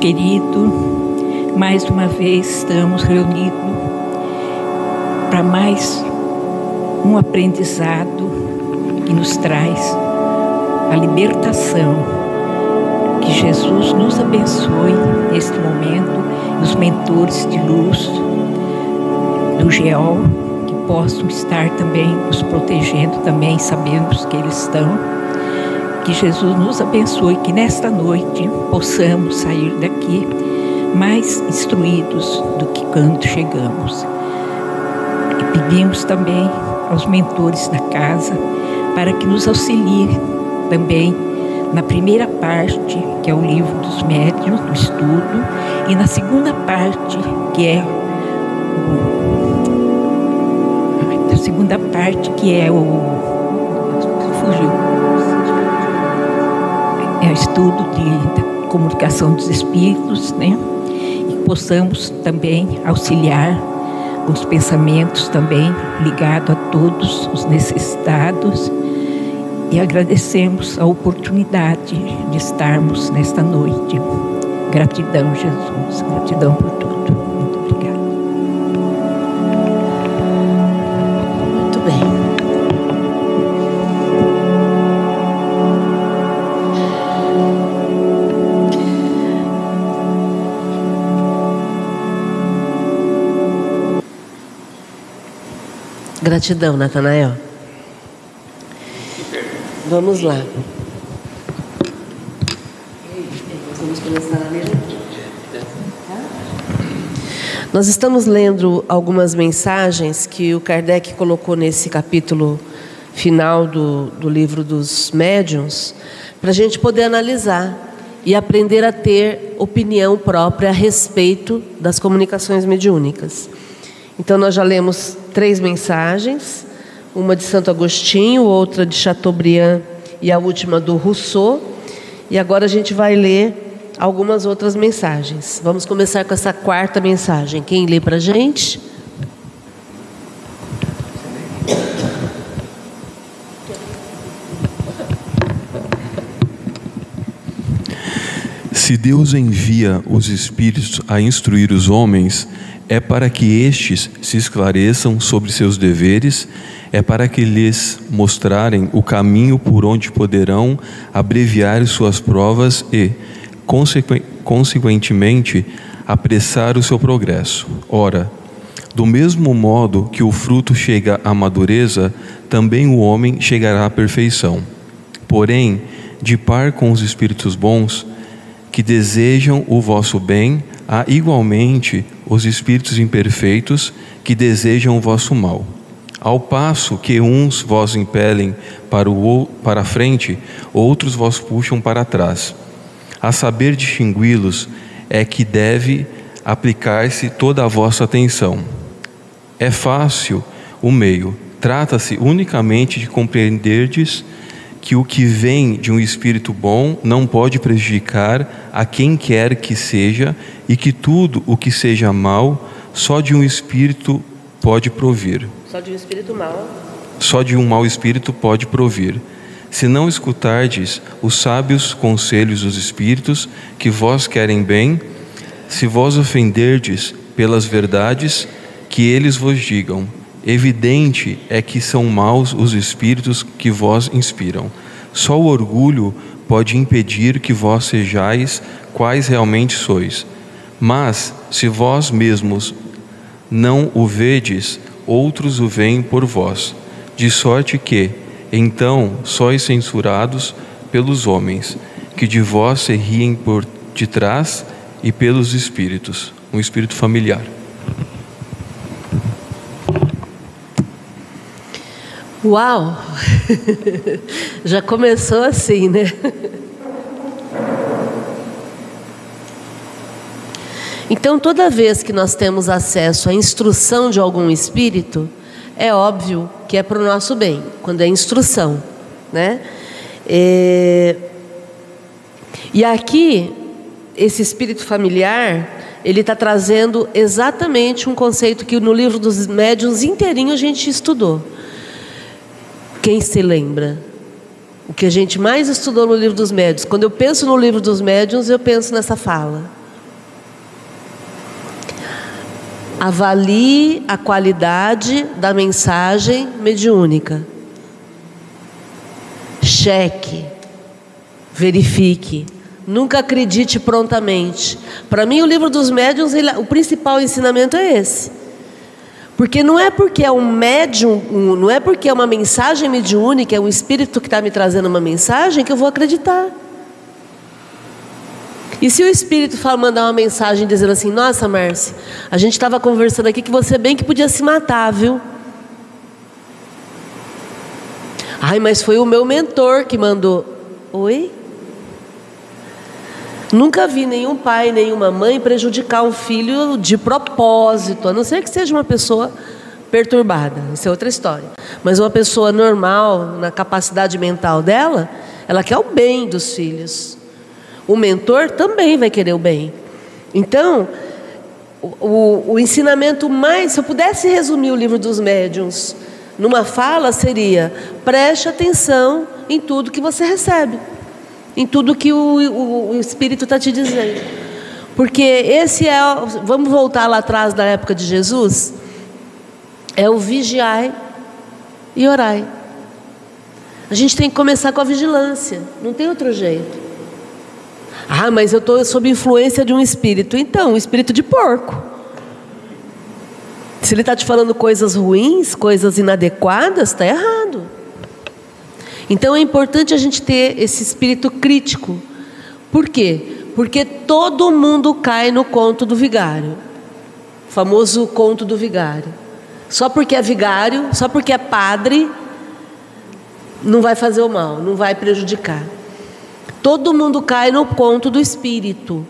Querido, mais uma vez estamos reunidos para mais um aprendizado que nos traz a libertação. Que Jesus nos abençoe neste momento, os mentores de luz do GEOL, que possam estar também nos protegendo também, sabemos que eles estão. Que Jesus nos abençoe, que nesta noite possamos sair daqui mais instruídos do que quando chegamos. E pedimos também aos mentores da casa para que nos auxilie também na primeira parte, que é o livro dos médiuns, do estudo, e na segunda parte, que é o, a segunda parte, que é o fugiu. Estudo de comunicação dos espíritos, né? E possamos também auxiliar os pensamentos também ligado a todos os necessitados e agradecemos a oportunidade de estarmos nesta noite. Gratidão, Jesus. Gratidão por tudo. Gratidão, Natanael. Vamos lá. Nós estamos lendo algumas mensagens que o Kardec colocou nesse capítulo final do, do livro dos médiuns, para a gente poder analisar e aprender a ter opinião própria a respeito das comunicações mediúnicas. Então, nós já lemos três mensagens uma de Santo Agostinho, outra de Chateaubriand e a última do Rousseau. E agora a gente vai ler algumas outras mensagens. Vamos começar com essa quarta mensagem. Quem lê para a gente? Se Deus envia os Espíritos a instruir os homens, é para que estes se esclareçam sobre seus deveres é para que lhes mostrarem o caminho por onde poderão abreviar suas provas e, consequentemente, apressar o seu progresso. Ora, do mesmo modo que o fruto chega à madureza, também o homem chegará à perfeição. Porém, de par com os espíritos bons, que desejam o vosso bem, há igualmente os espíritos imperfeitos que desejam o vosso mal. Ao passo que uns vos impelem para, o, para a frente, outros vos puxam para trás. A saber distingui-los é que deve aplicar-se toda a vossa atenção. É fácil o meio, trata-se unicamente de compreenderdes que o que vem de um espírito bom não pode prejudicar a quem quer que seja e que tudo o que seja mal só de um espírito pode provir. Só de um espírito mau. Só de um mau espírito pode provir. Se não escutardes os sábios conselhos dos espíritos que vós querem bem, se vós ofenderdes pelas verdades que eles vos digam, evidente é que são maus os espíritos que vós inspiram. Só o orgulho pode impedir que vós sejais quais realmente sois. Mas, se vós mesmos não o vedes, outros o veem por vós, de sorte que, então, sois censurados pelos homens, que de vós se riem por detrás e pelos espíritos, um espírito familiar. Uau! Já começou assim, né? Então, toda vez que nós temos acesso à instrução de algum espírito, é óbvio que é para o nosso bem, quando é instrução, né? É... E aqui, esse espírito familiar, ele está trazendo exatamente um conceito que no livro dos médiuns inteirinho a gente estudou. Quem se lembra? O que a gente mais estudou no livro dos médios. Quando eu penso no livro dos médiuns, eu penso nessa fala. Avalie a qualidade da mensagem mediúnica. Cheque. Verifique. Nunca acredite prontamente. Para mim, o livro dos médiuns, o principal ensinamento é esse. Porque não é porque é um médium, um, não é porque é uma mensagem mediúnica, é um espírito que está me trazendo uma mensagem que eu vou acreditar. E se o espírito fala, mandar uma mensagem dizendo assim: Nossa, Márcia, a gente estava conversando aqui que você bem que podia se matar, viu? Ai, mas foi o meu mentor que mandou. Oi? Nunca vi nenhum pai, nenhuma mãe prejudicar um filho de propósito, a não ser que seja uma pessoa perturbada, isso é outra história. Mas uma pessoa normal, na capacidade mental dela, ela quer o bem dos filhos. O mentor também vai querer o bem. Então, o, o, ensinamento mais, se eu pudesse resumir o livro dos médiuns numa fala, seria: preste atenção em tudo que você recebe em tudo que o, o, o Espírito está te dizendo. Porque esse é, vamos voltar lá atrás da época de Jesus, é o vigiai e orai. A gente tem que começar com a vigilância, não tem outro jeito. Ah, mas eu estou sob influência de um espírito. Então, um espírito de porco. Se ele está te falando coisas ruins, coisas inadequadas, está errado. Então é importante a gente ter esse espírito crítico. Por quê? Porque todo mundo cai no conto do vigário. O famoso conto do vigário. Só porque é vigário, só porque é padre, não vai fazer o mal, não vai prejudicar. Todo mundo cai no conto do espírito.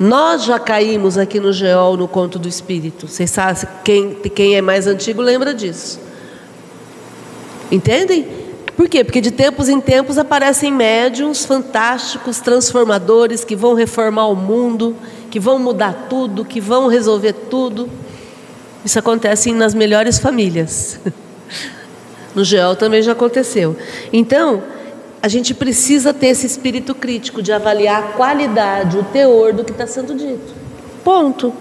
Nós já caímos aqui no Geol no conto do espírito. Vocês sabem, quem, quem é mais antigo lembra disso. Entendem? Por quê? Porque de tempos em tempos aparecem médiums fantásticos, transformadores, que vão reformar o mundo, que vão mudar tudo, que vão resolver tudo. Isso acontece nas melhores famílias. No GEL também já aconteceu. Então, a gente precisa ter esse espírito crítico de avaliar a qualidade, o teor do que está sendo dito. Ponto.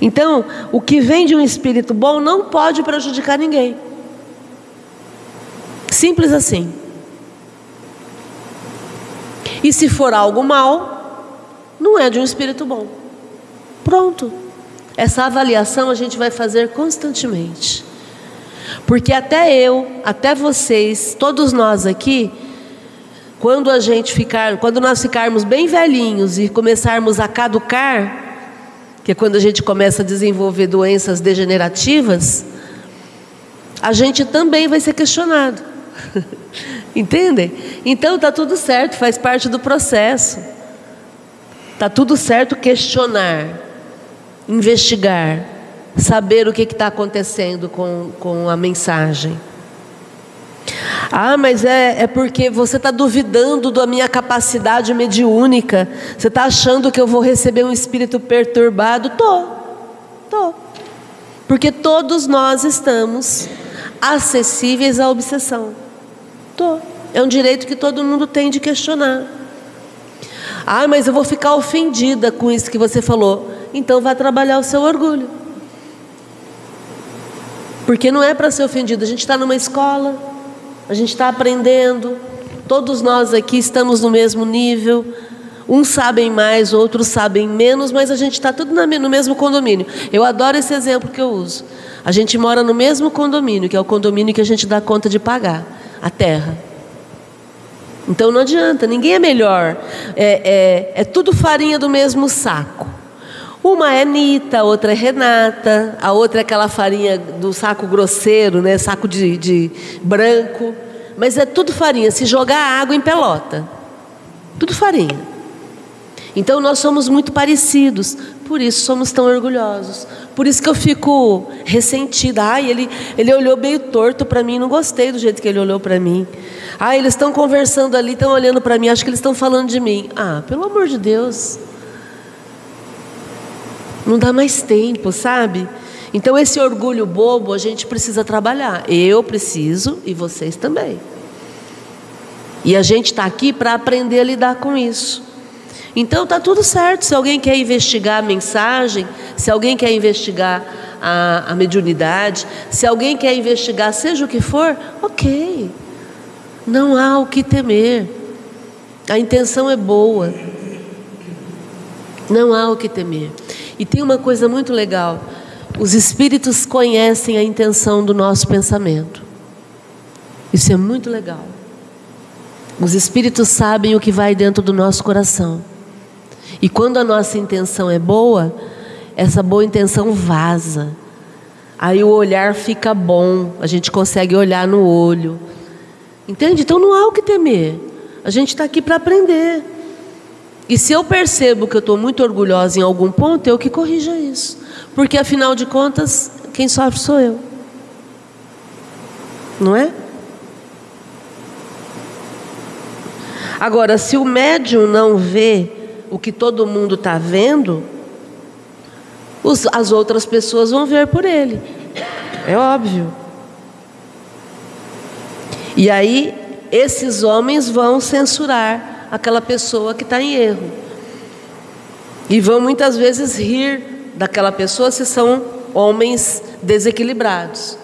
Então, o que vem de um espírito bom não pode prejudicar ninguém. Simples assim. E se for algo mal, não é de um espírito bom. Pronto. Essa avaliação a gente vai fazer constantemente. Porque até eu, até vocês, todos nós aqui, quando a gente ficar, quando nós ficarmos bem velhinhos e começarmos a caducar, que é quando a gente começa a desenvolver doenças degenerativas, a gente também vai ser questionado. Entendem? Então está tudo certo, faz parte do processo. Está tudo certo questionar, investigar, saber o que está acontecendo com, com a mensagem. Ah, mas é, é porque você está duvidando da minha capacidade mediúnica. Você está achando que eu vou receber um espírito perturbado? Tô, tô. Porque todos nós estamos acessíveis à obsessão. Tô. É um direito que todo mundo tem de questionar. Ah, mas eu vou ficar ofendida com isso que você falou. Então vá trabalhar o seu orgulho. Porque não é para ser ofendido. A gente está numa escola, a gente está aprendendo. Todos nós aqui estamos no mesmo nível. Uns sabem mais, outros sabem menos, mas a gente está tudo no mesmo condomínio. Eu adoro esse exemplo que eu uso. A gente mora no mesmo condomínio, que é o condomínio que a gente dá conta de pagar a terra. Então não adianta, ninguém é melhor. É, é, é tudo farinha do mesmo saco. Uma é Nita, a outra é Renata, a outra é aquela farinha do saco grosseiro, né? saco de, de branco. Mas é tudo farinha, se jogar água em pelota. Tudo farinha. Então nós somos muito parecidos, por isso somos tão orgulhosos. Por isso que eu fico ressentida. Ai, ele, ele olhou meio torto para mim, não gostei do jeito que ele olhou para mim. Ah, eles estão conversando ali, estão olhando para mim, acho que eles estão falando de mim. Ah, pelo amor de Deus. Não dá mais tempo, sabe? Então esse orgulho bobo a gente precisa trabalhar. Eu preciso e vocês também. E a gente está aqui para aprender a lidar com isso. Então está tudo certo. Se alguém quer investigar a mensagem, se alguém quer investigar a, a mediunidade, se alguém quer investigar seja o que for, ok. Não há o que temer. A intenção é boa. Não há o que temer. E tem uma coisa muito legal: os espíritos conhecem a intenção do nosso pensamento. Isso é muito legal. Os espíritos sabem o que vai dentro do nosso coração. E quando a nossa intenção é boa, essa boa intenção vaza. Aí o olhar fica bom, a gente consegue olhar no olho. Entende? Então não há o que temer. A gente está aqui para aprender. E se eu percebo que eu estou muito orgulhosa em algum ponto, eu que corrija isso. Porque afinal de contas, quem sofre sou eu. Não é? Agora, se o médium não vê o que todo mundo está vendo, os, as outras pessoas vão ver por ele. É óbvio. E aí, esses homens vão censurar aquela pessoa que está em erro. E vão muitas vezes rir daquela pessoa se são homens desequilibrados.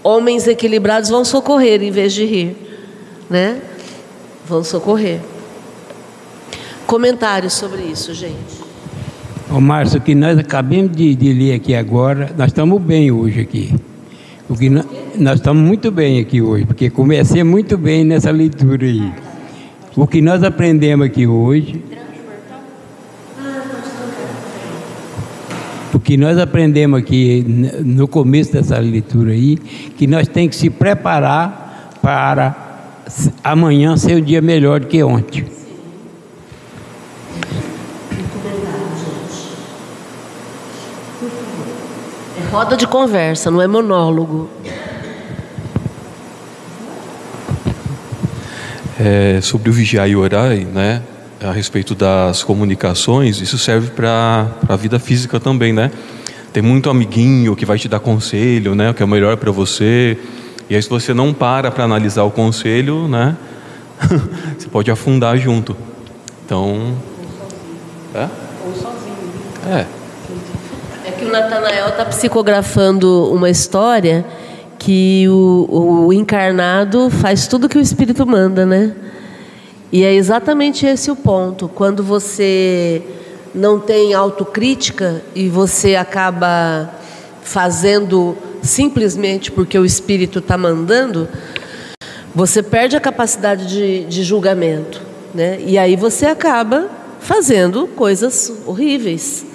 Homens equilibrados vão socorrer em vez de rir, né? Vão socorrer. Comentários sobre isso, gente. Ô Márcio, o que nós acabamos de, de, ler aqui agora, nós estamos bem hoje aqui. O que nós, nós estamos muito bem aqui hoje, porque comecei muito bem nessa leitura aí. O que nós aprendemos aqui hoje. O que nós aprendemos aqui no começo dessa leitura aí, que nós temos que se preparar para amanhã ser um dia melhor do que ontem. Roda de conversa, não é monólogo. É, sobre o vigiar e orar, né? A respeito das comunicações, isso serve para a vida física também, né? Tem muito amiguinho que vai te dar conselho, né? O que é melhor para você. E aí, se você não para para analisar o conselho, né? você pode afundar junto. Então. É? Ou sozinho. É que o Natanael está psicografando uma história que o, o encarnado faz tudo que o espírito manda, né? E é exatamente esse o ponto. Quando você não tem autocrítica e você acaba fazendo simplesmente porque o espírito está mandando, você perde a capacidade de, de julgamento, né? E aí você acaba fazendo coisas horríveis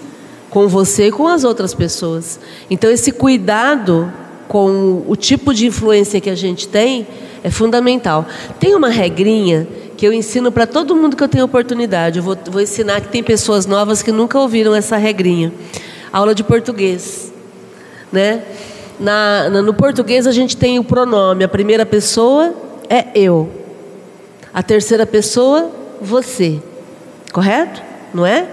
com você e com as outras pessoas. Então, esse cuidado com o tipo de influência que a gente tem é fundamental. Tem uma regrinha que eu ensino para todo mundo que eu tenho oportunidade. Eu vou, vou ensinar que tem pessoas novas que nunca ouviram essa regrinha. Aula de português, né? Na, na, no português a gente tem o pronome. A primeira pessoa é eu. A terceira pessoa, você. Correto? Não é?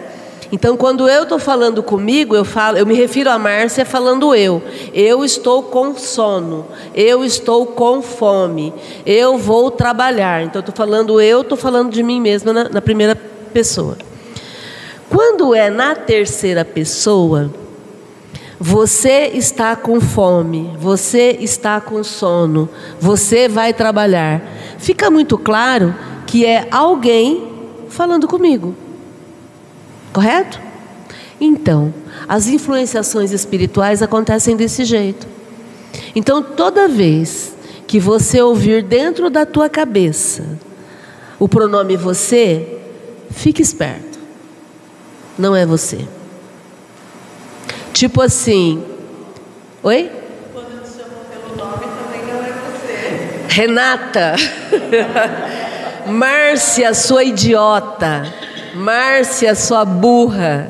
Então, quando eu estou falando comigo, eu falo, eu me refiro a Márcia falando eu. Eu estou com sono. Eu estou com fome. Eu vou trabalhar. Então, estou falando eu, estou falando de mim mesma na, na primeira pessoa. Quando é na terceira pessoa, você está com fome, você está com sono, você vai trabalhar. Fica muito claro que é alguém falando comigo. Correto? Então, as influenciações espirituais acontecem desse jeito. Então, toda vez que você ouvir dentro da tua cabeça o pronome você, fique esperto. Não é você. Tipo assim, oi? Renata. Márcia, sua idiota. Márcia, sua burra.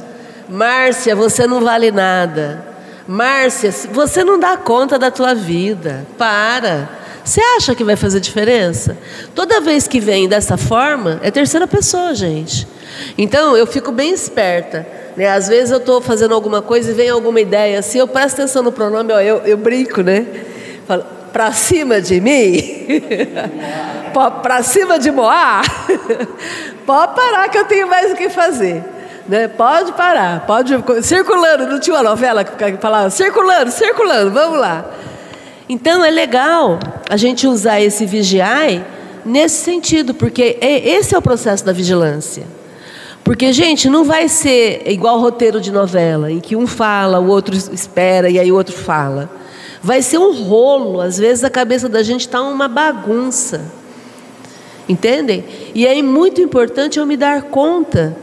Márcia, você não vale nada. Márcia, você não dá conta da tua vida. Para. Você acha que vai fazer diferença? Toda vez que vem dessa forma, é terceira pessoa, gente. Então, eu fico bem esperta. Né? Às vezes eu estou fazendo alguma coisa e vem alguma ideia assim, eu presto atenção no pronome, ó, eu, eu brinco, né? Falo, para cima de mim, para cima de Moá, pode parar que eu tenho mais o que fazer. Né? Pode parar, pode circulando, não tinha uma novela que falava circulando, circulando, vamos lá. Então é legal a gente usar esse vigiai nesse sentido, porque é, esse é o processo da vigilância. Porque, gente, não vai ser igual roteiro de novela, em que um fala, o outro espera e aí o outro fala. Vai ser um rolo, às vezes a cabeça da gente está uma bagunça. Entendem? E é muito importante eu me dar conta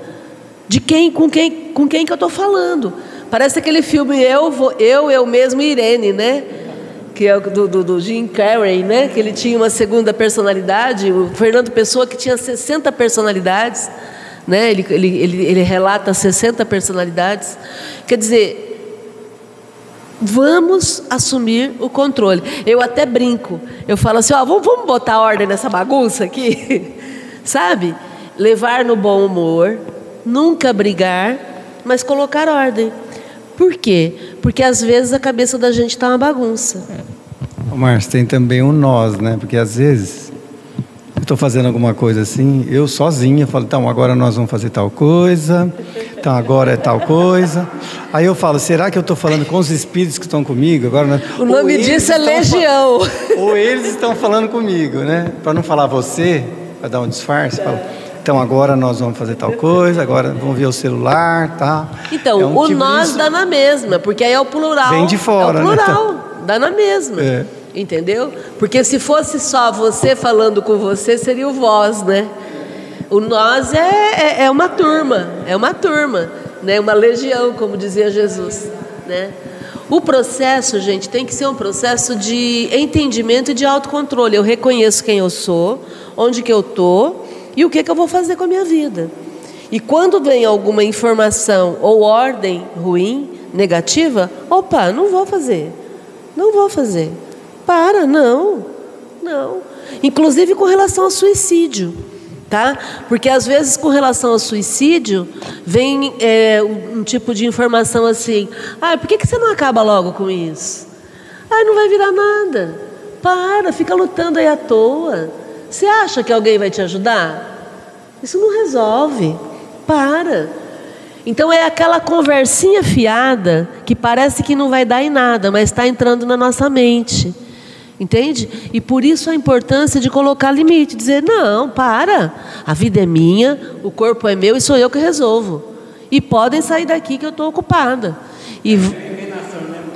de quem, com quem, com quem que eu estou falando. Parece aquele filme Eu, vou, eu, eu mesmo Irene, né? que é do, do, do, Jim Carrey, né? que ele tinha uma segunda personalidade, o Fernando Pessoa que tinha 60 personalidades, né? ele, ele, ele, ele relata 60 personalidades. Quer dizer, vamos assumir o controle. Eu até brinco, eu falo assim, ó, vamos, vamos botar ordem nessa bagunça aqui, sabe? Levar no bom humor, nunca brigar, mas colocar ordem. Por quê? Porque às vezes a cabeça da gente está uma bagunça. Márcio, tem também um nós, né? Porque às vezes estou fazendo alguma coisa assim, eu sozinha falo, então agora nós vamos fazer tal coisa, então agora é tal coisa. Aí eu falo, será que eu estou falando com os espíritos que estão comigo? Agora, né? O nome disso é legião. Ou eles estão falando comigo, né? Para não falar você, para dar um disfarce, falo, então agora nós vamos fazer tal coisa, agora vamos ver o celular, tá? Então, é um o tipo nós dá na mesma, porque aí é o plural. Vem de fora, é o plural, né? dá na mesma. É. Entendeu? Porque se fosse só você falando com você, seria o vós, né? O nós é, é, é uma turma, é uma turma, né? uma legião, como dizia Jesus. Né? O processo, gente, tem que ser um processo de entendimento e de autocontrole. Eu reconheço quem eu sou, onde que eu estou e o que, que eu vou fazer com a minha vida. E quando vem alguma informação ou ordem ruim, negativa, opa, não vou fazer. Não vou fazer. Para, não. Não. Inclusive com relação ao suicídio. Tá? Porque às vezes com relação ao suicídio vem é, um, um, tipo de informação assim, ah, por que, que você não acaba logo com isso? Ah, não vai virar nada. Para, fica lutando aí à toa. Você acha que alguém vai te ajudar? Isso não resolve. Para. Então é aquela conversinha fiada que parece que não vai dar em nada, mas está entrando na nossa mente. Entende? E por isso a importância de colocar limite, dizer: não, para, a vida é minha, o corpo é meu e sou eu que resolvo. E podem sair daqui que eu estou ocupada. E,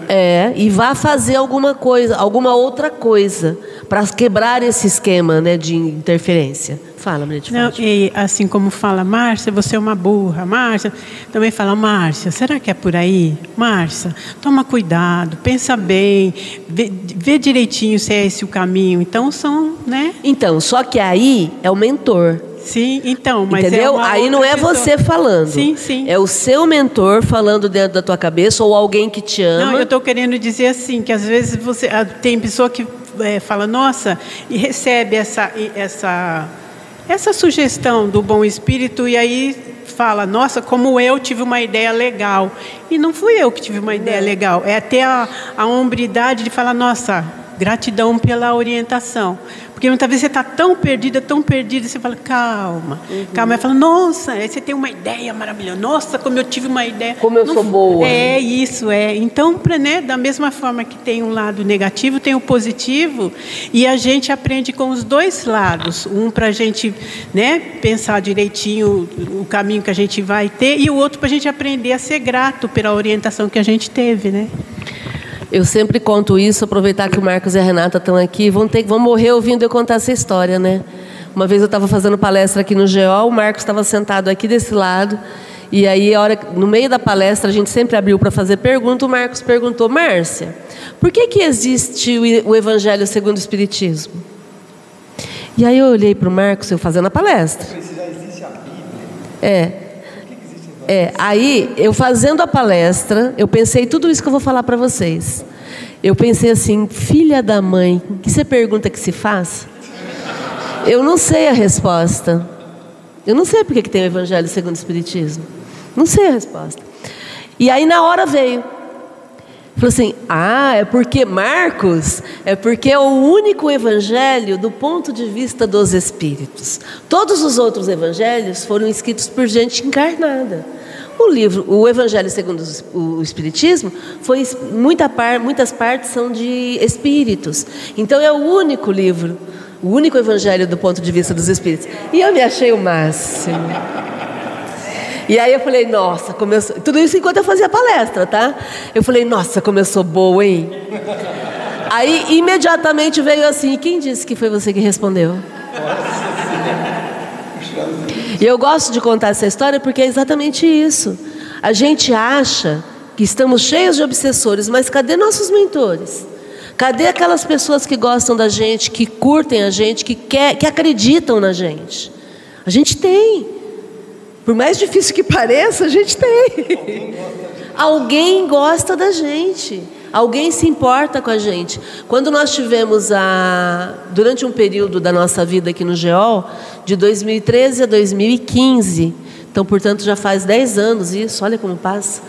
é, e vá fazer alguma coisa, alguma outra coisa para quebrar esse esquema né, de interferência. Fala, Maria de Não, e assim como fala Márcia, você é uma burra. Márcia também fala, Márcia, será que é por aí? Márcia, toma cuidado, pensa bem, vê, vê direitinho se é esse o caminho. Então são, né? Então, só que aí é o mentor. Sim, então, mas é Entendeu? É Aí não é pessoa. você falando. Sim, sim. É o seu mentor falando dentro da tua cabeça ou alguém que te ama. Não, eu estou querendo dizer assim, que às vezes você ah, tem pessoa que é, fala, nossa, e recebe essa, essa, essa sugestão do bom espírito e aí fala, nossa, como eu tive uma ideia legal. E não fui eu que tive uma ideia legal, é ter a, a hombridade de falar, nossa, gratidão pela orientação. Porque muitas vezes você está tão perdida, tão perdida, você fala, calma, uhum. calma. Aí fala, nossa, aí você tem uma ideia maravilhosa. Nossa, como eu tive uma ideia. Como eu Não, sou boa. É, isso, é. Então, né, da mesma forma que tem um lado negativo, tem o positivo. E a gente aprende com os dois lados. Um para a gente né, pensar direitinho o caminho que a gente vai ter, e o outro para a gente aprender a ser grato pela orientação que a gente teve, né? Eu sempre conto isso, aproveitar que o Marcos e a Renata estão aqui, vão, ter, vão morrer ouvindo eu contar essa história, né? Uma vez eu estava fazendo palestra aqui no GO, o Marcos estava sentado aqui desse lado, e aí, a hora, no meio da palestra, a gente sempre abriu para fazer pergunta, o Marcos perguntou, Márcia, por que, que existe o Evangelho segundo o Espiritismo? E aí eu olhei para o Marcos, eu fazendo a palestra. É. É, aí eu fazendo a palestra, eu pensei tudo isso que eu vou falar para vocês. Eu pensei assim, filha da mãe, que você pergunta que se faz? Eu não sei a resposta. Eu não sei porque que tem o Evangelho segundo o Espiritismo. Não sei a resposta. E aí na hora veio. Falou assim: ah, é porque Marcos é porque é o único evangelho do ponto de vista dos espíritos. Todos os outros evangelhos foram escritos por gente encarnada. O livro, o Evangelho segundo o Espiritismo, foi muita par, muitas partes são de espíritos. Então é o único livro, o único Evangelho do ponto de vista dos espíritos. E eu me achei o máximo. E aí eu falei, nossa, começou. Tudo isso enquanto eu fazia palestra, tá? Eu falei, nossa, começou boa, hein? Aí imediatamente veio assim, quem disse que foi você que respondeu? E eu gosto de contar essa história porque é exatamente isso. A gente acha que estamos cheios de obsessores, mas cadê nossos mentores? Cadê aquelas pessoas que gostam da gente, que curtem a gente, que, quer, que acreditam na gente? A gente tem. Por mais difícil que pareça, a gente tem. Alguém gosta da gente. Alguém se importa com a gente. Quando nós tivemos a. Durante um período da nossa vida aqui no GEOL, de 2013 a 2015, então, portanto, já faz 10 anos isso, olha como passa.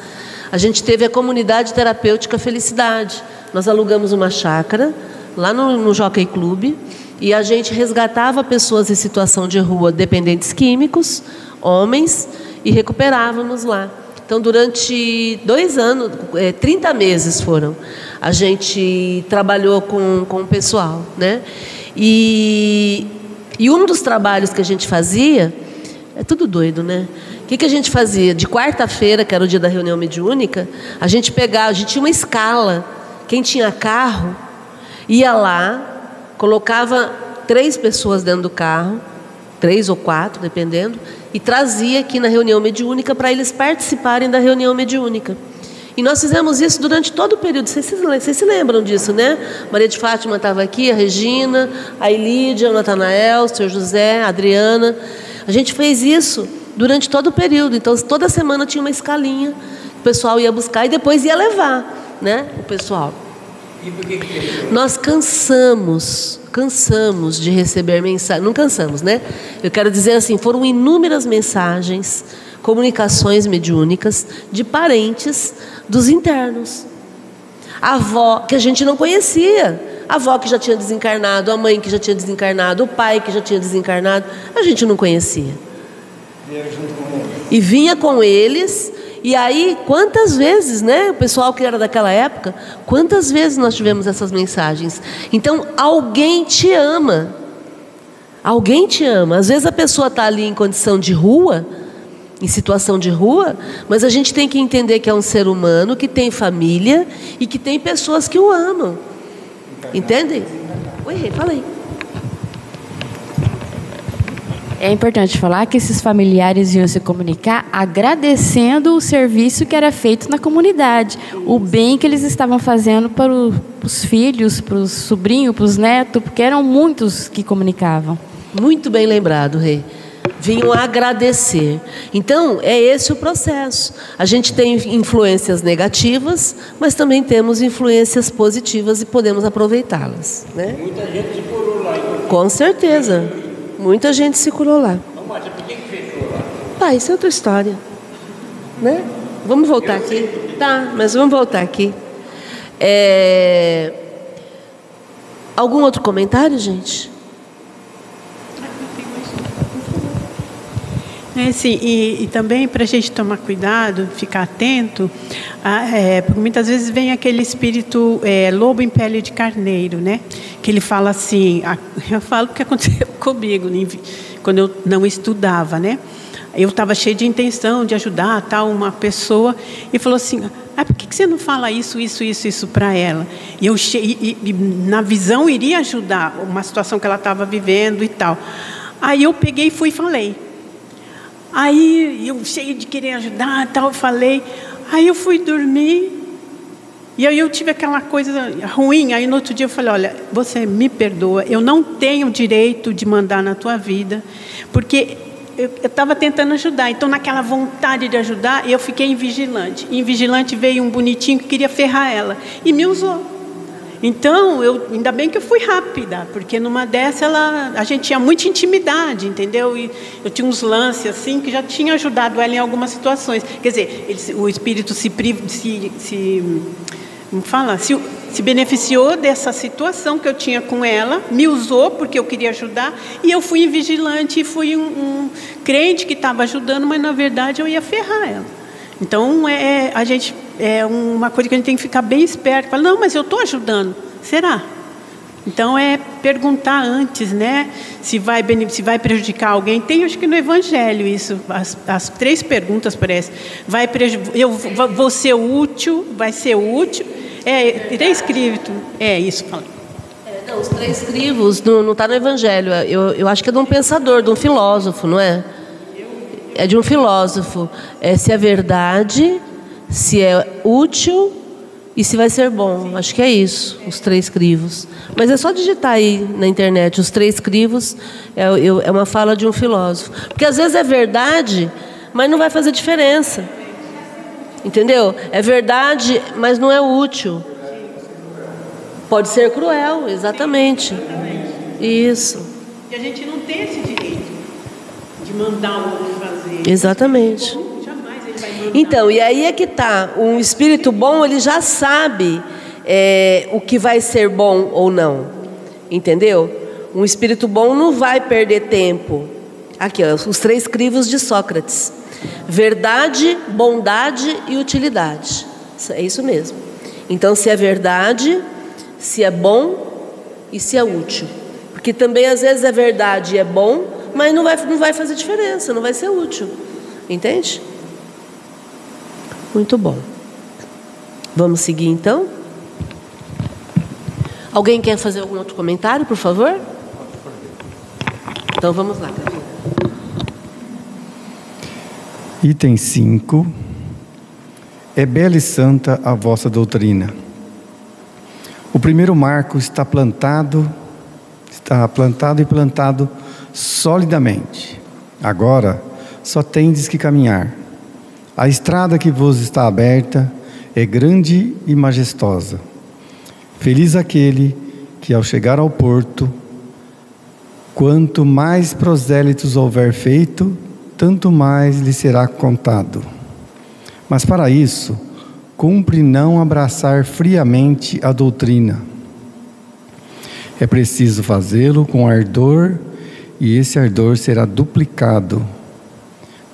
A gente teve a comunidade terapêutica Felicidade. Nós alugamos uma chácara lá no, no Jockey Club e a gente resgatava pessoas em situação de rua dependentes químicos homens, e recuperávamos lá. Então, durante dois anos, é, 30 meses foram, a gente trabalhou com, com o pessoal. Né? E, e um dos trabalhos que a gente fazia, é tudo doido, né? O que, que a gente fazia? De quarta-feira, que era o dia da reunião mediúnica, a gente pegava, a gente tinha uma escala. Quem tinha carro ia lá, colocava três pessoas dentro do carro, três ou quatro, dependendo, e trazia aqui na reunião mediúnica para eles participarem da reunião mediúnica. E nós fizemos isso durante todo o período. Vocês se, vocês se lembram disso, né? Maria de Fátima estava aqui, a Regina, a Elídia, o Natanael, o Sr. José, a Adriana. A gente fez isso durante todo o período. Então, toda semana tinha uma escalinha. O pessoal ia buscar e depois ia levar né, o pessoal. Nós cansamos, cansamos de receber mensagens. Não cansamos, né? Eu quero dizer assim: foram inúmeras mensagens, comunicações mediúnicas de parentes dos internos. A avó que a gente não conhecia, a avó que já tinha desencarnado, a mãe que já tinha desencarnado, o pai que já tinha desencarnado, a gente não conhecia. E vinha com eles e aí, quantas vezes, né? O pessoal que era daquela época, quantas vezes nós tivemos essas mensagens? Então, alguém te ama. Alguém te ama. Às vezes a pessoa está ali em condição de rua, em situação de rua, mas a gente tem que entender que é um ser humano que tem família e que tem pessoas que o amam. Entende? Oi, fala aí. É importante falar que esses familiares iam se comunicar agradecendo o serviço que era feito na comunidade, o bem que eles estavam fazendo para os filhos, para os sobrinhos, para os netos, porque eram muitos que comunicavam. Muito bem lembrado, Rei. Vinham agradecer. Então, é esse o processo. A gente tem influências negativas, mas também temos influências positivas e podemos aproveitá-las. Né? Muita gente se curou lá. Com certeza. Muita gente se curou lá. Mas por que fechou lá? Ah, isso é outra história. Né? Vamos voltar aqui? Tá, mas vamos voltar aqui. É... Algum outro comentário, gente? É, sim, e, e também para a gente tomar cuidado, ficar atento, a, é, porque muitas vezes vem aquele espírito é, lobo em pele de carneiro, né? Que ele fala assim, a, eu falo o que aconteceu comigo quando eu não estudava, né? Eu estava cheio de intenção de ajudar tal uma pessoa e falou assim, ah, por que você não fala isso, isso, isso, isso para ela? E eu e, e, na visão iria ajudar uma situação que ela estava vivendo e tal. Aí eu peguei e fui e falei. Aí eu cheio de querer ajudar, tal, falei. Aí eu fui dormir. E aí eu tive aquela coisa ruim. Aí no outro dia eu falei: Olha, você me perdoa, eu não tenho direito de mandar na tua vida, porque eu estava tentando ajudar. Então, naquela vontade de ajudar, eu fiquei invigilante. Em vigilante veio um bonitinho que queria ferrar ela e me usou. Então, eu, ainda bem que eu fui rápida, porque numa dessa ela, a gente tinha muita intimidade, entendeu? E eu tinha uns lances assim que já tinha ajudado ela em algumas situações. Quer dizer, ele, o espírito se, se, se fala? Se, se beneficiou dessa situação que eu tinha com ela, me usou porque eu queria ajudar, e eu fui vigilante, fui um, um crente que estava ajudando, mas na verdade eu ia ferrar ela. Então é, a gente é uma coisa que a gente tem que ficar bem esperto. Fala, não, mas eu estou ajudando. Será? Então é perguntar antes, né? Se vai, se vai prejudicar alguém. Tem, acho que no Evangelho isso, as, as três perguntas parece. Vai eu vou ser útil, vai ser útil. É, está escrito. É isso, fala. É, não, os três crivos não está no Evangelho. Eu, eu acho que é de um pensador, de um filósofo, não é? É de um filósofo. É se é verdade, se é útil e se vai ser bom. Acho que é isso, os três crivos. Mas é só digitar aí na internet, os três crivos é, é uma fala de um filósofo. Porque às vezes é verdade, mas não vai fazer diferença. Entendeu? É verdade, mas não é útil. Pode ser cruel, exatamente. Isso. E a gente não tem esse direito de mandar o outro fazer. Exatamente. Então, e aí é que está. Um espírito bom, ele já sabe é, o que vai ser bom ou não. Entendeu? Um espírito bom não vai perder tempo. Aqui, ó, os três crivos de Sócrates: verdade, bondade e utilidade. É isso mesmo. Então, se é verdade, se é bom e se é útil. Porque também às vezes é verdade e é bom, mas não vai, não vai fazer diferença, não vai ser útil. Entende? Muito bom. Vamos seguir então? Alguém quer fazer algum outro comentário, por favor? Então vamos lá, Item 5. É bela e santa a vossa doutrina. O primeiro marco está plantado, está plantado e plantado solidamente. Agora só tendes que caminhar a estrada que vos está aberta é grande e majestosa. Feliz aquele que, ao chegar ao porto, quanto mais prosélitos houver feito, tanto mais lhe será contado. Mas para isso, cumpre não abraçar friamente a doutrina. É preciso fazê-lo com ardor, e esse ardor será duplicado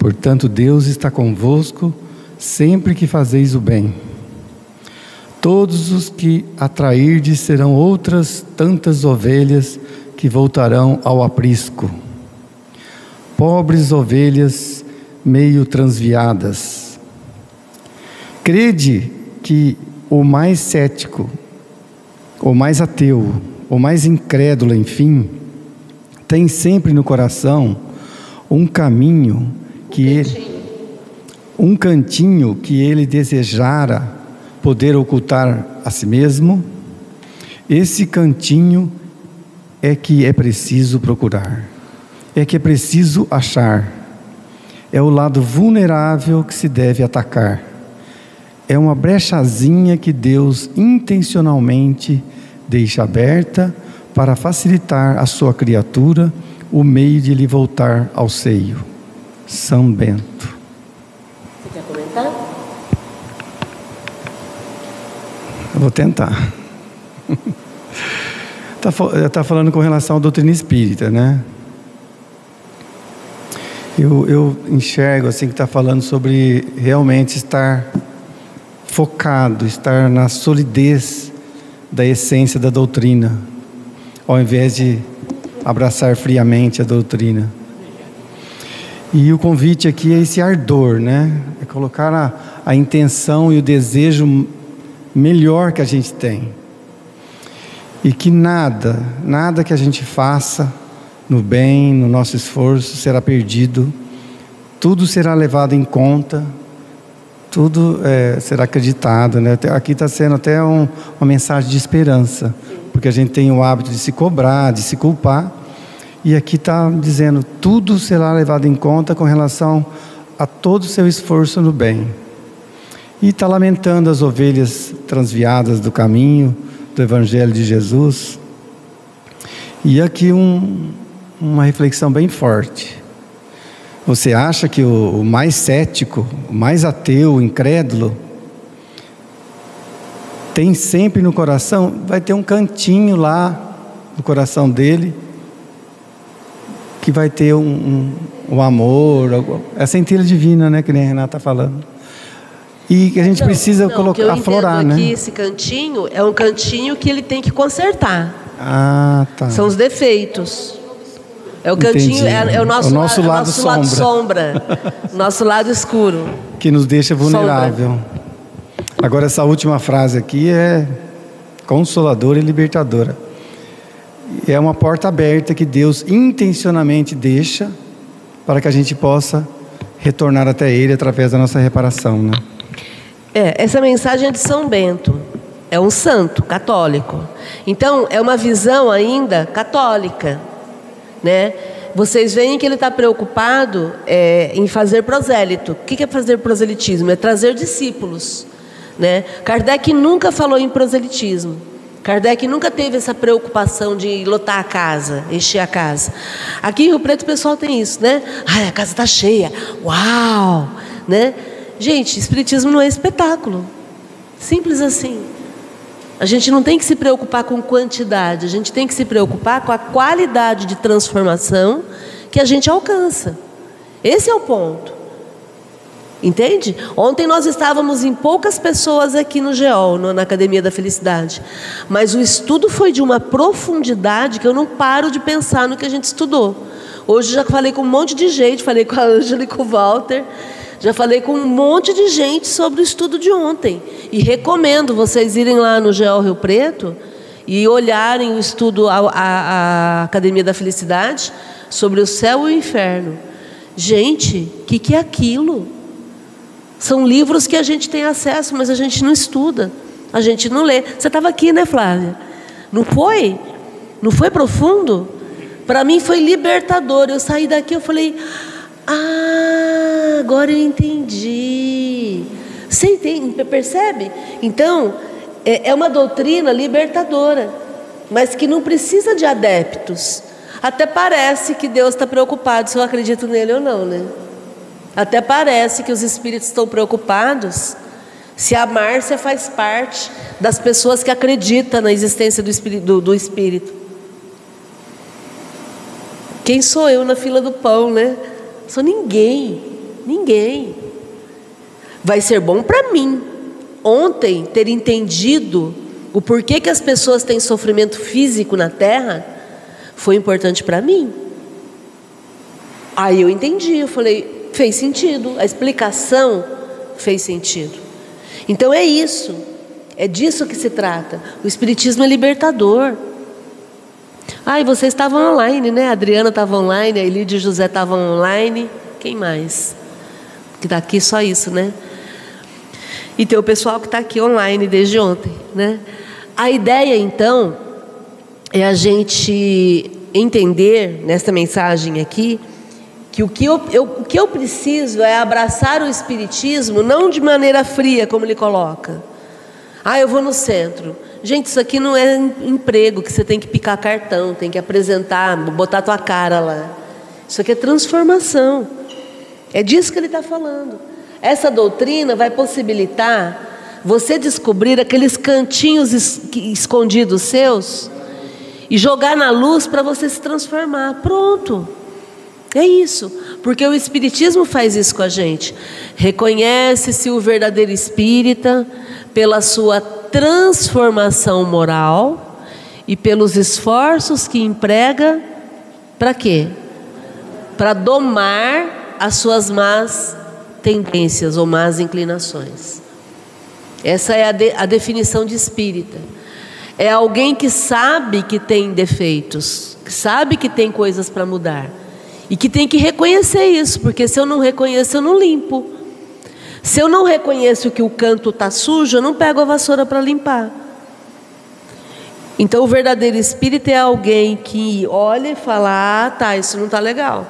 Portanto, Deus está convosco sempre que fazeis o bem. Todos os que atrairdes serão outras tantas ovelhas que voltarão ao aprisco. Pobres ovelhas meio transviadas. Crede que o mais cético, o mais ateu, o mais incrédulo, enfim, tem sempre no coração um caminho que ele, um cantinho que ele desejara poder ocultar a si mesmo, esse cantinho é que é preciso procurar, é que é preciso achar, é o lado vulnerável que se deve atacar, é uma brechazinha que Deus intencionalmente deixa aberta para facilitar a sua criatura o meio de lhe voltar ao seio. São Bento. Você quer comentar? Eu vou tentar. Está tá falando com relação à doutrina espírita, né? Eu, eu enxergo assim que está falando sobre realmente estar focado, estar na solidez da essência da doutrina, ao invés de abraçar friamente a doutrina. E o convite aqui é esse ardor, né? É colocar a, a intenção e o desejo melhor que a gente tem. E que nada, nada que a gente faça no bem, no nosso esforço será perdido. Tudo será levado em conta, tudo é, será acreditado. Né? Aqui está sendo até um, uma mensagem de esperança, porque a gente tem o hábito de se cobrar, de se culpar e aqui está dizendo: tudo será levado em conta com relação a todo o seu esforço no bem. E está lamentando as ovelhas transviadas do caminho do Evangelho de Jesus. E aqui um, uma reflexão bem forte. Você acha que o, o mais cético, o mais ateu, o incrédulo, tem sempre no coração, vai ter um cantinho lá no coração dele que vai ter um, um, um amor, essa centelha divina, né, que nem a Renata está falando. E que a gente Não, precisa não, colocar, o que eu aflorar, entendo né? aqui, esse cantinho é um cantinho que ele tem que consertar. Ah, tá. São os defeitos. É o cantinho, é, é o nosso, O nosso la- lado nosso lado sombra, nosso lado escuro. que nos deixa vulnerável. Agora essa última frase aqui é consoladora e libertadora. É uma porta aberta que Deus intencionalmente deixa para que a gente possa retornar até Ele através da nossa reparação, né? É, essa mensagem é de São Bento. É um santo católico. Então, é uma visão ainda católica. Né? Vocês veem que ele está preocupado é, em fazer prosélito. O que é fazer proselitismo? É trazer discípulos. Né? Kardec nunca falou em proselitismo. Kardec nunca teve essa preocupação de lotar a casa, encher a casa. Aqui em Rio Preto o pessoal tem isso, né? Ai, a casa está cheia. Uau! Né? Gente, espiritismo não é espetáculo. Simples assim. A gente não tem que se preocupar com quantidade, a gente tem que se preocupar com a qualidade de transformação que a gente alcança. Esse é o ponto. Entende? Ontem nós estávamos em poucas pessoas aqui no GEOL, na Academia da Felicidade. Mas o estudo foi de uma profundidade que eu não paro de pensar no que a gente estudou. Hoje já falei com um monte de gente, falei com a Ângela e com o Walter, já falei com um monte de gente sobre o estudo de ontem. E recomendo vocês irem lá no GEOL Rio Preto e olharem o estudo, a, a- a Academia da Felicidade, sobre o céu e o inferno. Gente, o que, que é aquilo? São livros que a gente tem acesso, mas a gente não estuda, a gente não lê. Você estava aqui, né, Flávia? Não foi? Não foi profundo? Para mim foi libertador. Eu saí daqui, eu falei: Ah, agora eu entendi. Você entende, percebe? Então, é é uma doutrina libertadora, mas que não precisa de adeptos. Até parece que Deus está preocupado se eu acredito nele ou não, né? Até parece que os espíritos estão preocupados se a Márcia faz parte das pessoas que acreditam na existência do espírito. Do, do espírito. Quem sou eu na fila do pão, né? Sou ninguém, ninguém. Vai ser bom para mim. Ontem ter entendido o porquê que as pessoas têm sofrimento físico na Terra foi importante para mim. Aí eu entendi, eu falei, fez sentido, a explicação fez sentido. Então é isso, é disso que se trata. O Espiritismo é libertador. Ah, e vocês estavam online, né? A Adriana estava online, a Elide e José estavam online. Quem mais? Que está aqui só isso, né? E tem o pessoal que está aqui online desde ontem, né? A ideia, então, é a gente entender nesta mensagem aqui que o que eu, eu, o que eu preciso é abraçar o Espiritismo não de maneira fria, como ele coloca. Ah, eu vou no centro. Gente, isso aqui não é emprego que você tem que picar cartão, tem que apresentar, botar tua cara lá. Isso aqui é transformação. É disso que ele está falando. Essa doutrina vai possibilitar você descobrir aqueles cantinhos escondidos seus e jogar na luz para você se transformar. Pronto. É isso, porque o Espiritismo faz isso com a gente. Reconhece-se o verdadeiro espírita pela sua transformação moral e pelos esforços que emprega para quê? Para domar as suas más tendências ou más inclinações. Essa é a, de- a definição de espírita. É alguém que sabe que tem defeitos, que sabe que tem coisas para mudar. E que tem que reconhecer isso, porque se eu não reconheço, eu não limpo. Se eu não reconheço que o canto está sujo, eu não pego a vassoura para limpar. Então, o verdadeiro espírito é alguém que olha e fala: ah, tá, isso não está legal.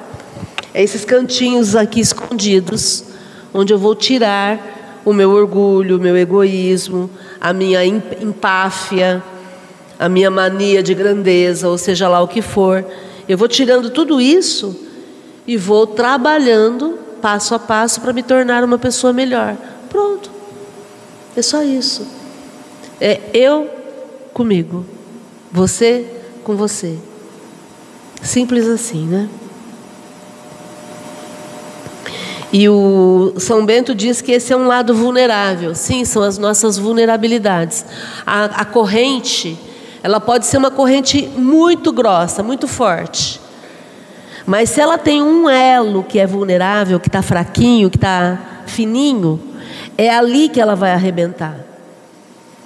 É esses cantinhos aqui escondidos, onde eu vou tirar o meu orgulho, o meu egoísmo, a minha em- empáfia, a minha mania de grandeza, ou seja lá o que for. Eu vou tirando tudo isso e vou trabalhando passo a passo para me tornar uma pessoa melhor. Pronto. É só isso. É eu comigo, você com você. Simples assim, né? E o São Bento diz que esse é um lado vulnerável. Sim, são as nossas vulnerabilidades. A, a corrente, ela pode ser uma corrente muito grossa, muito forte. Mas se ela tem um elo que é vulnerável, que está fraquinho, que está fininho, é ali que ela vai arrebentar.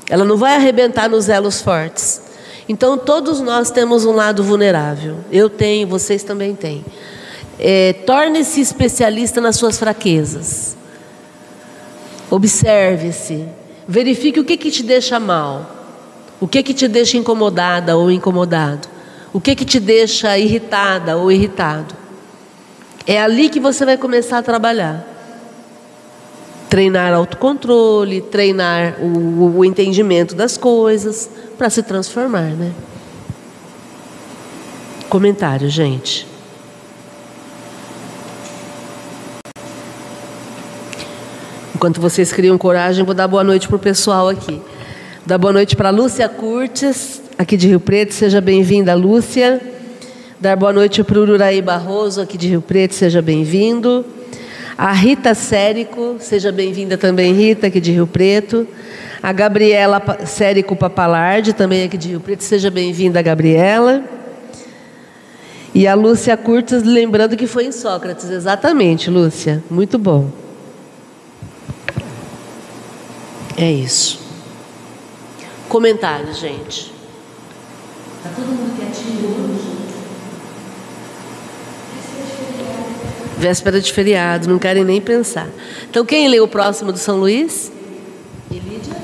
Ela não vai arrebentar nos elos fortes. Então todos nós temos um lado vulnerável. Eu tenho, vocês também têm. É, Torne-se especialista nas suas fraquezas. Observe-se. Verifique o que, que te deixa mal. O que, que te deixa incomodada ou incomodado. O que, que te deixa irritada ou irritado. É ali que você vai começar a trabalhar. Treinar autocontrole, treinar o, o entendimento das coisas para se transformar, né? Comentário, gente. Enquanto vocês criam coragem, vou dar boa noite para o pessoal aqui. Dar boa noite para Lúcia Curtis, aqui de Rio Preto. Seja bem-vinda, Lúcia. Dar boa noite para o Ururaí Barroso, aqui de Rio Preto. Seja bem-vindo. A Rita Sérico, seja bem-vinda também, Rita, aqui de Rio Preto. A Gabriela Sérico Papalardi, também aqui de Rio Preto. Seja bem-vinda, Gabriela. E a Lúcia Curtis, lembrando que foi em Sócrates, exatamente, Lúcia. Muito bom. É isso. Comentários, gente. Está todo mundo quietinho hoje? Véspera de feriado, não querem nem pensar. Então, quem lê o próximo do São Luís? Elídia?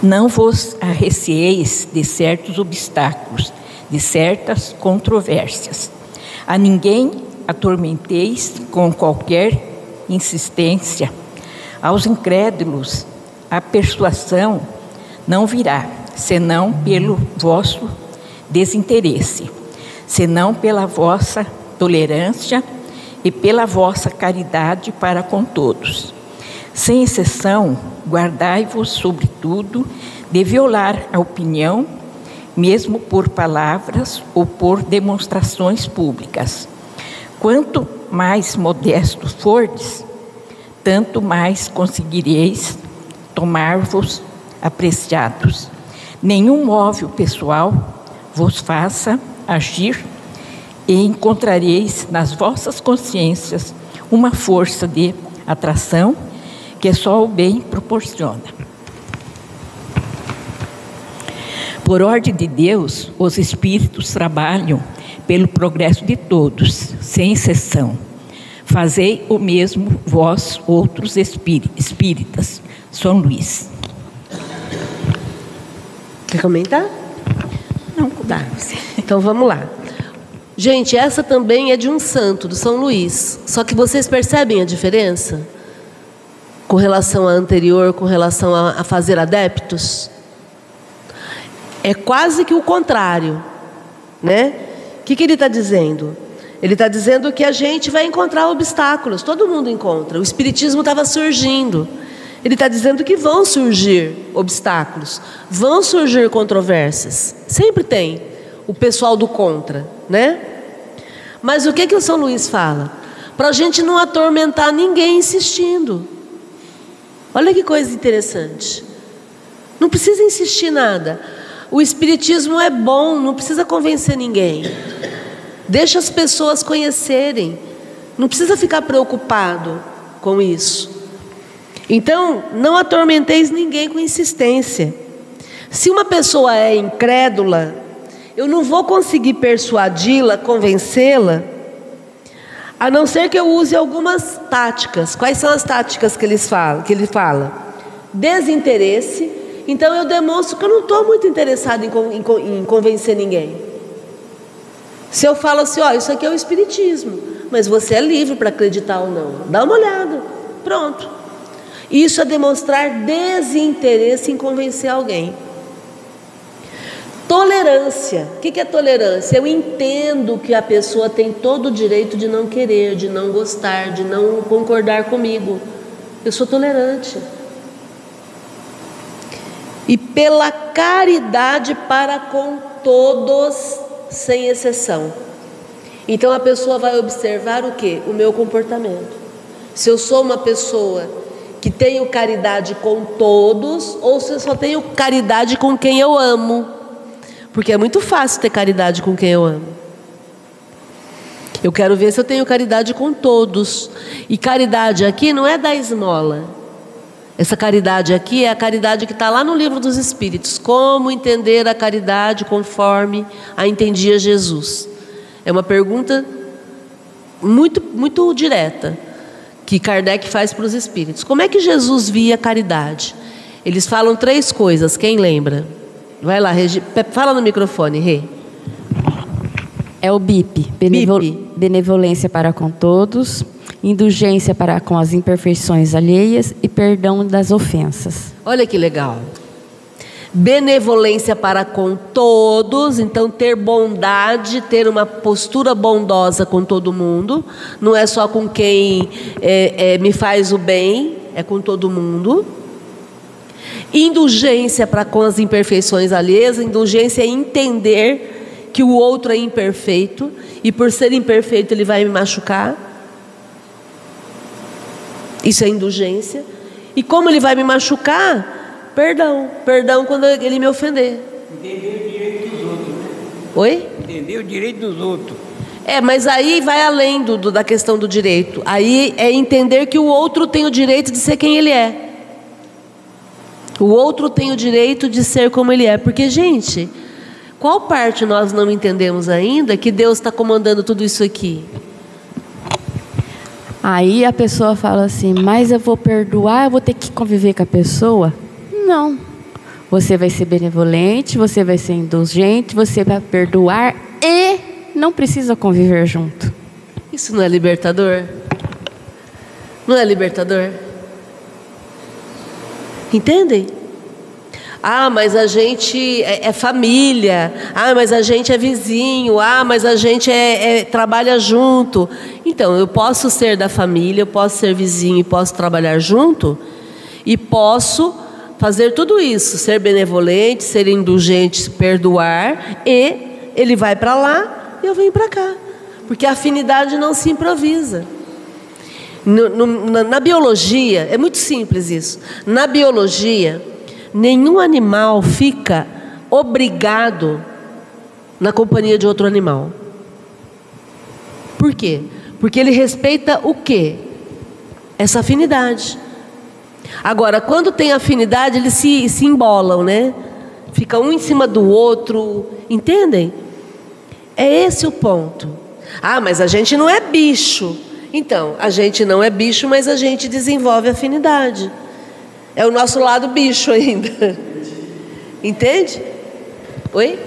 Não vos arreceeis de certos obstáculos, de certas controvérsias. A ninguém atormenteis com qualquer insistência. Aos incrédulos, a persuasão não virá, senão pelo vosso desinteresse, senão pela vossa tolerância e pela vossa caridade para com todos. Sem exceção, guardai-vos, sobretudo, de violar a opinião, mesmo por palavras ou por demonstrações públicas Quanto mais modesto fordes, tanto mais conseguireis tomar-vos apreciados. Nenhum móvel pessoal vos faça agir e encontrareis nas vossas consciências uma força de atração que só o bem proporciona. Por ordem de Deus, os espíritos trabalham pelo progresso de todos, sem exceção. Fazei o mesmo vós, outros espíritas. São Luís. Quer comentar? Não, dá. Então vamos lá. Gente, essa também é de um santo, do São Luís. Só que vocês percebem a diferença? Com relação à anterior, com relação a, a fazer adeptos? É quase que o contrário, né? O que, que ele está dizendo? Ele está dizendo que a gente vai encontrar obstáculos, todo mundo encontra. O Espiritismo estava surgindo. Ele está dizendo que vão surgir obstáculos, vão surgir controvérsias. Sempre tem o pessoal do contra, né? Mas o que, que o São Luís fala? Para a gente não atormentar ninguém insistindo. Olha que coisa interessante. Não precisa insistir nada. O Espiritismo é bom, não precisa convencer ninguém. Deixa as pessoas conhecerem. Não precisa ficar preocupado com isso. Então, não atormenteis ninguém com insistência. Se uma pessoa é incrédula, eu não vou conseguir persuadi-la, convencê-la, a não ser que eu use algumas táticas. Quais são as táticas que, eles falam, que ele fala? Desinteresse então eu demonstro que eu não estou muito interessado em, em, em, convencer ninguém. Se eu falo assim, ó, isso aqui é o Espiritismo, mas você é livre para acreditar ou não, dá uma olhada, pronto. Isso é demonstrar desinteresse em convencer alguém. tolerância. O que é tolerância? Eu entendo que a pessoa tem todo o direito de não querer, de não gostar, de não concordar comigo. Eu sou tolerante. E pela caridade para com todos, sem exceção. Então a pessoa vai observar o que? O meu comportamento. Se eu sou uma pessoa que tenho caridade com todos, ou se eu só tenho caridade com quem eu amo. Porque é muito fácil ter caridade com quem eu amo. Eu quero ver se eu tenho caridade com todos. E caridade aqui não é da esmola. Essa caridade aqui é a caridade que está lá no livro dos Espíritos. Como entender a caridade conforme a entendia Jesus? É uma pergunta muito, muito direta que Kardec faz para os Espíritos. Como é que Jesus via a caridade? Eles falam três coisas. Quem lembra? Vai lá, Regi... fala no microfone, Rê. É o BIP, benevol... BIP, benevolência para com todos, indulgência para com as imperfeições alheias e perdão das ofensas. Olha que legal. Benevolência para com todos, então ter bondade, ter uma postura bondosa com todo mundo, não é só com quem é, é, me faz o bem, é com todo mundo. Indulgência para com as imperfeições alheias, indulgência é entender que o outro é imperfeito e por ser imperfeito ele vai me machucar. Isso é indulgência. E como ele vai me machucar? Perdão. Perdão quando ele me ofender. Entender o direito dos outros. Né? Oi? Entender o direito dos outros. É, mas aí vai além do, do, da questão do direito. Aí é entender que o outro tem o direito de ser quem ele é. O outro tem o direito de ser como ele é. Porque, gente, qual parte nós não entendemos ainda que Deus está comandando tudo isso aqui? Aí a pessoa fala assim: Mas eu vou perdoar, eu vou ter que conviver com a pessoa? Não. Você vai ser benevolente, você vai ser indulgente, você vai perdoar e não precisa conviver junto. Isso não é libertador? Não é libertador? Entendem? Ah, mas a gente é, é, família. Ah, mas a gente é vizinho. Ah, mas a gente é, é, trabalha junto. Então, eu posso ser da família, eu posso ser vizinho e posso trabalhar junto e posso fazer tudo isso, ser benevolente, ser indulgente, perdoar e ele vai para lá e eu venho para cá, porque a afinidade não se improvisa. No, no, na, na biologia, é muito simples isso. Na biologia, nenhum animal fica obrigado na companhia de outro animal. Por quê? Porque ele respeita o quê? Essa afinidade. Agora, quando tem afinidade, eles se, se embolam, né? Fica um em cima do outro, entendem? É esse o ponto. Ah, mas a gente não é bicho. Então, a gente não é bicho, mas a gente desenvolve afinidade. É o nosso lado bicho ainda. Entende? Oi?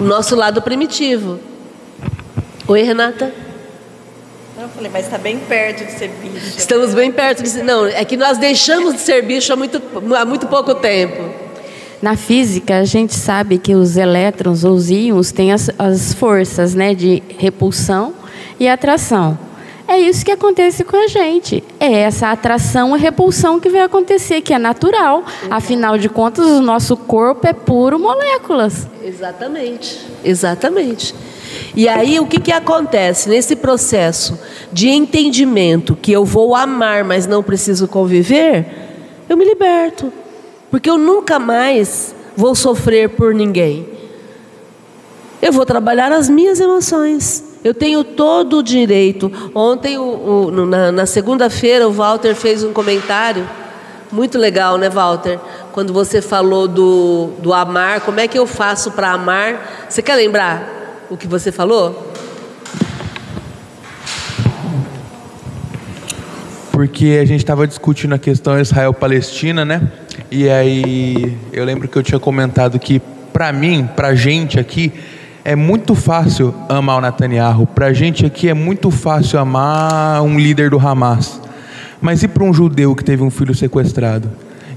O nosso lado primitivo. Oi, Renata? Eu falei, mas está bem perto de ser bicho. Estamos bem perto de ser. Não, é que nós deixamos de ser bicho há muito, há muito pouco tempo. Na física, a gente sabe que os elétrons ou os íons têm as, as forças né, de repulsão e atração. É isso que acontece com a gente. É essa atração e repulsão que vai acontecer, que é natural. Afinal de contas, o nosso corpo é puro moléculas. Exatamente, exatamente. E aí o que, que acontece nesse processo de entendimento que eu vou amar, mas não preciso conviver? Eu me liberto, porque eu nunca mais vou sofrer por ninguém. Eu vou trabalhar as minhas emoções. Eu tenho todo o direito. Ontem, o, o, na, na segunda-feira, o Walter fez um comentário muito legal, né, Walter? Quando você falou do, do amar, como é que eu faço para amar? Você quer lembrar o que você falou? Porque a gente estava discutindo a questão Israel-Palestina, né? E aí eu lembro que eu tinha comentado que, para mim, para gente aqui, é muito fácil amar o Netanyahu. Para a gente aqui é muito fácil amar um líder do Hamas. Mas e para um judeu que teve um filho sequestrado?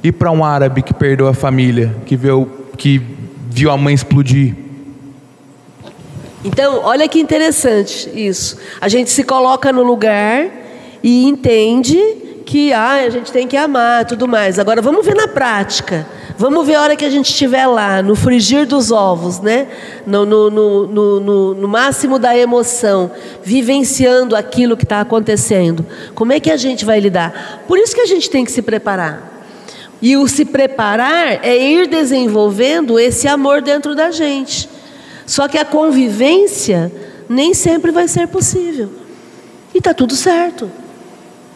E para um árabe que perdeu a família, que viu, que viu a mãe explodir. Então, olha que interessante isso. A gente se coloca no lugar e entende que ah, a gente tem que amar tudo mais. Agora, vamos ver na prática. Vamos ver a hora que a gente estiver lá, no frigir dos ovos, né? no, no, no, no, no máximo da emoção, vivenciando aquilo que está acontecendo. Como é que a gente vai lidar? Por isso que a gente tem que se preparar. E o se preparar é ir desenvolvendo esse amor dentro da gente. Só que a convivência nem sempre vai ser possível. E está tudo certo.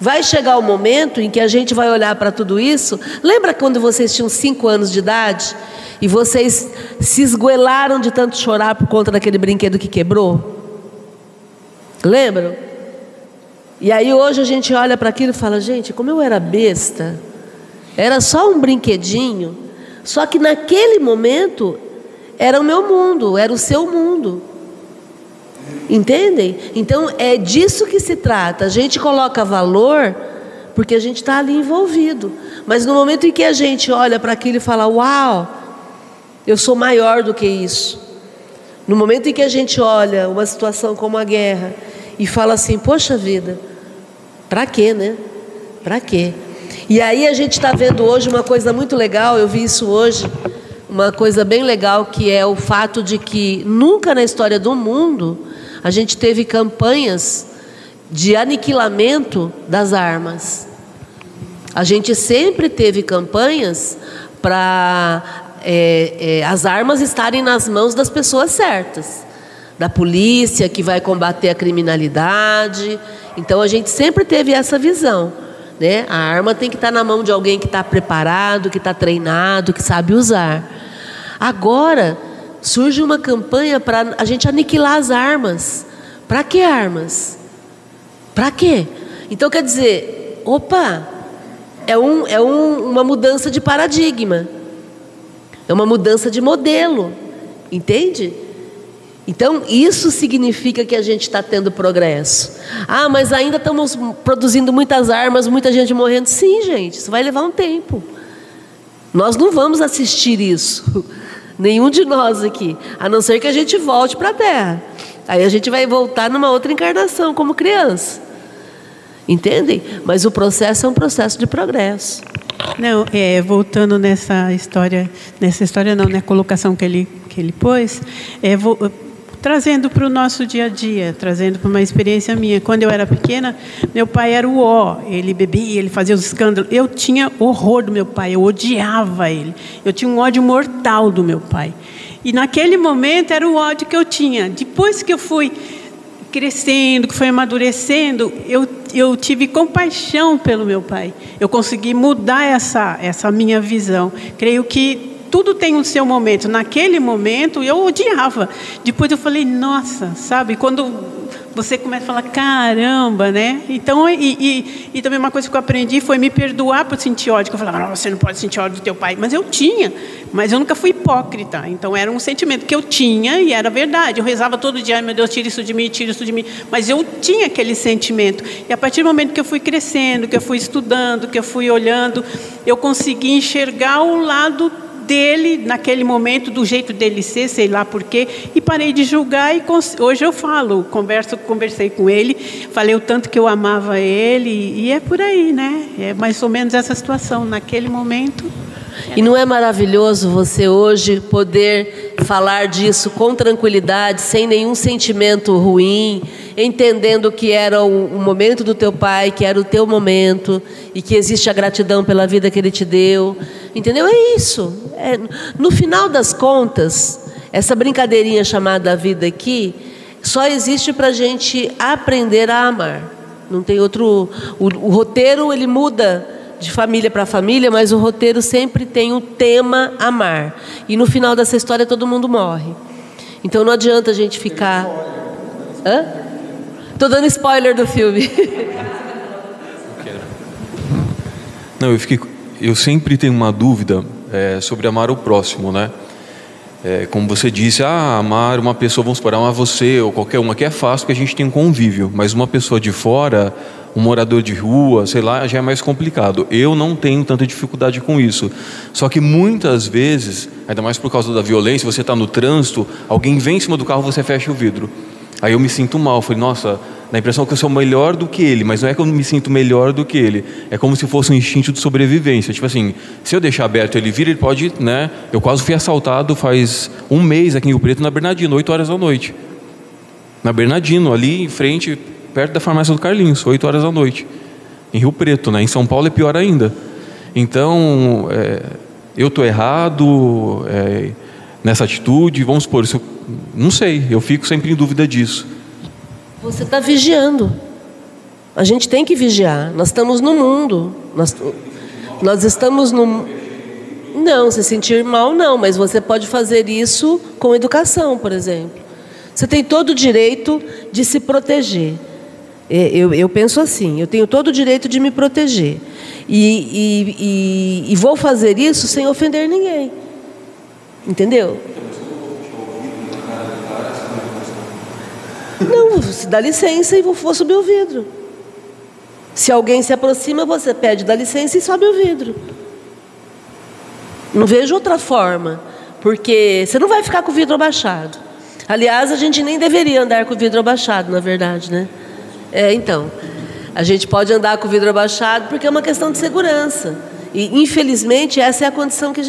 Vai chegar o momento em que a gente vai olhar para tudo isso. Lembra quando vocês tinham cinco anos de idade e vocês se esgoelaram de tanto chorar por conta daquele brinquedo que quebrou? Lembram? E aí hoje a gente olha para aquilo e fala: gente, como eu era besta. Era só um brinquedinho. Só que naquele momento era o meu mundo, era o seu mundo. Entendem? Então é disso que se trata. A gente coloca valor porque a gente está ali envolvido. Mas no momento em que a gente olha para aquilo e fala: Uau, eu sou maior do que isso. No momento em que a gente olha uma situação como a guerra e fala assim: Poxa vida, para quê, né? Para quê? E aí a gente está vendo hoje uma coisa muito legal, eu vi isso hoje, uma coisa bem legal, que é o fato de que nunca na história do mundo a gente teve campanhas de aniquilamento das armas. A gente sempre teve campanhas para é, é, as armas estarem nas mãos das pessoas certas, da polícia que vai combater a criminalidade. Então a gente sempre teve essa visão. Né? A arma tem que estar na mão de alguém que está preparado, que está treinado, que sabe usar. Agora surge uma campanha para a gente aniquilar as armas. Para que armas? Para quê? Então quer dizer, opa, é, um, é um, uma mudança de paradigma, é uma mudança de modelo, entende? Então, isso significa que a gente está tendo progresso. Ah, mas ainda estamos produzindo muitas armas, muita gente morrendo. Sim, gente, isso vai levar um tempo. Nós não vamos assistir isso, nenhum de nós aqui, a não ser que a gente volte para a Terra. Aí a gente vai voltar numa outra encarnação, como criança. Entendem? Mas o processo é um processo de progresso. Não, é, voltando nessa história, nessa história não, né, colocação que ele que ele pôs, é, vou, trazendo para o nosso dia a dia, trazendo para uma experiência minha. Quando eu era pequena, meu pai era o ó, ele bebia, ele fazia os escândalos. Eu tinha horror do meu pai, eu odiava ele. Eu tinha um ódio mortal do meu pai. E naquele momento era o ódio que eu tinha. Depois que eu fui crescendo, que foi amadurecendo, eu, eu tive compaixão pelo meu pai. Eu consegui mudar essa, essa minha visão. Creio que tudo tem o seu momento. Naquele momento eu odiava. Depois eu falei, nossa, sabe? Quando você começa a falar, caramba, né? Então, e, e, e, também uma coisa que eu aprendi foi me perdoar por sentir ódio. Eu falava, não, você não pode sentir ódio do teu pai. Mas eu tinha, mas eu nunca fui hipócrita. Então, era um sentimento que eu tinha e era verdade. Eu rezava todo dia, meu Deus, tira isso de mim, tira isso de mim. Mas eu tinha aquele sentimento. E a partir do momento que eu fui crescendo, que eu fui estudando, que eu fui olhando, eu consegui enxergar o lado dele naquele momento, do jeito dele ser, sei lá porquê, e parei de julgar e hoje eu falo, converso, conversei com ele, falei o tanto que eu amava ele e é por aí, né? É mais ou menos essa situação naquele momento. E não é maravilhoso você hoje poder falar disso com tranquilidade, sem nenhum sentimento ruim, entendendo que era o, momento do teu pai, que era o teu momento e que existe a gratidão pela vida que ele te deu. Entendeu? É isso. É, no final das contas, essa brincadeirinha chamada vida aqui só existe para a gente aprender a amar. Não tem outro. O, o roteiro ele muda de família para família, mas o roteiro sempre tem o tema amar. E no final dessa história todo mundo morre. Então não adianta a gente ficar. Hã? Tô dando spoiler do filme. Não, eu fiquei. Eu sempre tenho uma dúvida é, sobre amar o próximo, né? É, como você disse, ah, amar uma pessoa, vamos supor, amar você ou qualquer uma que é fácil porque a gente tem um convívio, mas uma pessoa de fora, um morador de rua, sei lá, já é mais complicado. Eu não tenho tanta dificuldade com isso. Só que muitas vezes, ainda mais por causa da violência, você está no trânsito, alguém vem em cima do carro, você fecha o vidro. Aí eu me sinto mal, falei, nossa, dá a impressão que eu sou melhor do que ele, mas não é que eu me sinto melhor do que ele, é como se fosse um instinto de sobrevivência. Tipo assim, se eu deixar aberto ele vir, ele pode, né? Eu quase fui assaltado faz um mês aqui em Rio Preto, na Bernardino, 8 horas da noite. Na Bernardino, ali em frente, perto da farmácia do Carlinhos, 8 horas da noite. Em Rio Preto, né? Em São Paulo é pior ainda. Então, é, eu estou errado é, nessa atitude, vamos supor, se eu não sei, eu fico sempre em dúvida disso. Você está vigiando. A gente tem que vigiar. Nós estamos no mundo. Nós, nós estamos no. Não, se sentir mal, não, mas você pode fazer isso com educação, por exemplo. Você tem todo o direito de se proteger. Eu, eu penso assim: eu tenho todo o direito de me proteger. E, e, e, e vou fazer isso sem ofender ninguém. Entendeu? Não, se dá licença e vou subir o vidro. Se alguém se aproxima, você pede dá licença e sobe o vidro. Não vejo outra forma, porque você não vai ficar com o vidro abaixado. Aliás, a gente nem deveria andar com o vidro abaixado, na verdade, né? É, então, a gente pode andar com o vidro abaixado porque é uma questão de segurança. E infelizmente essa é a condição que a gente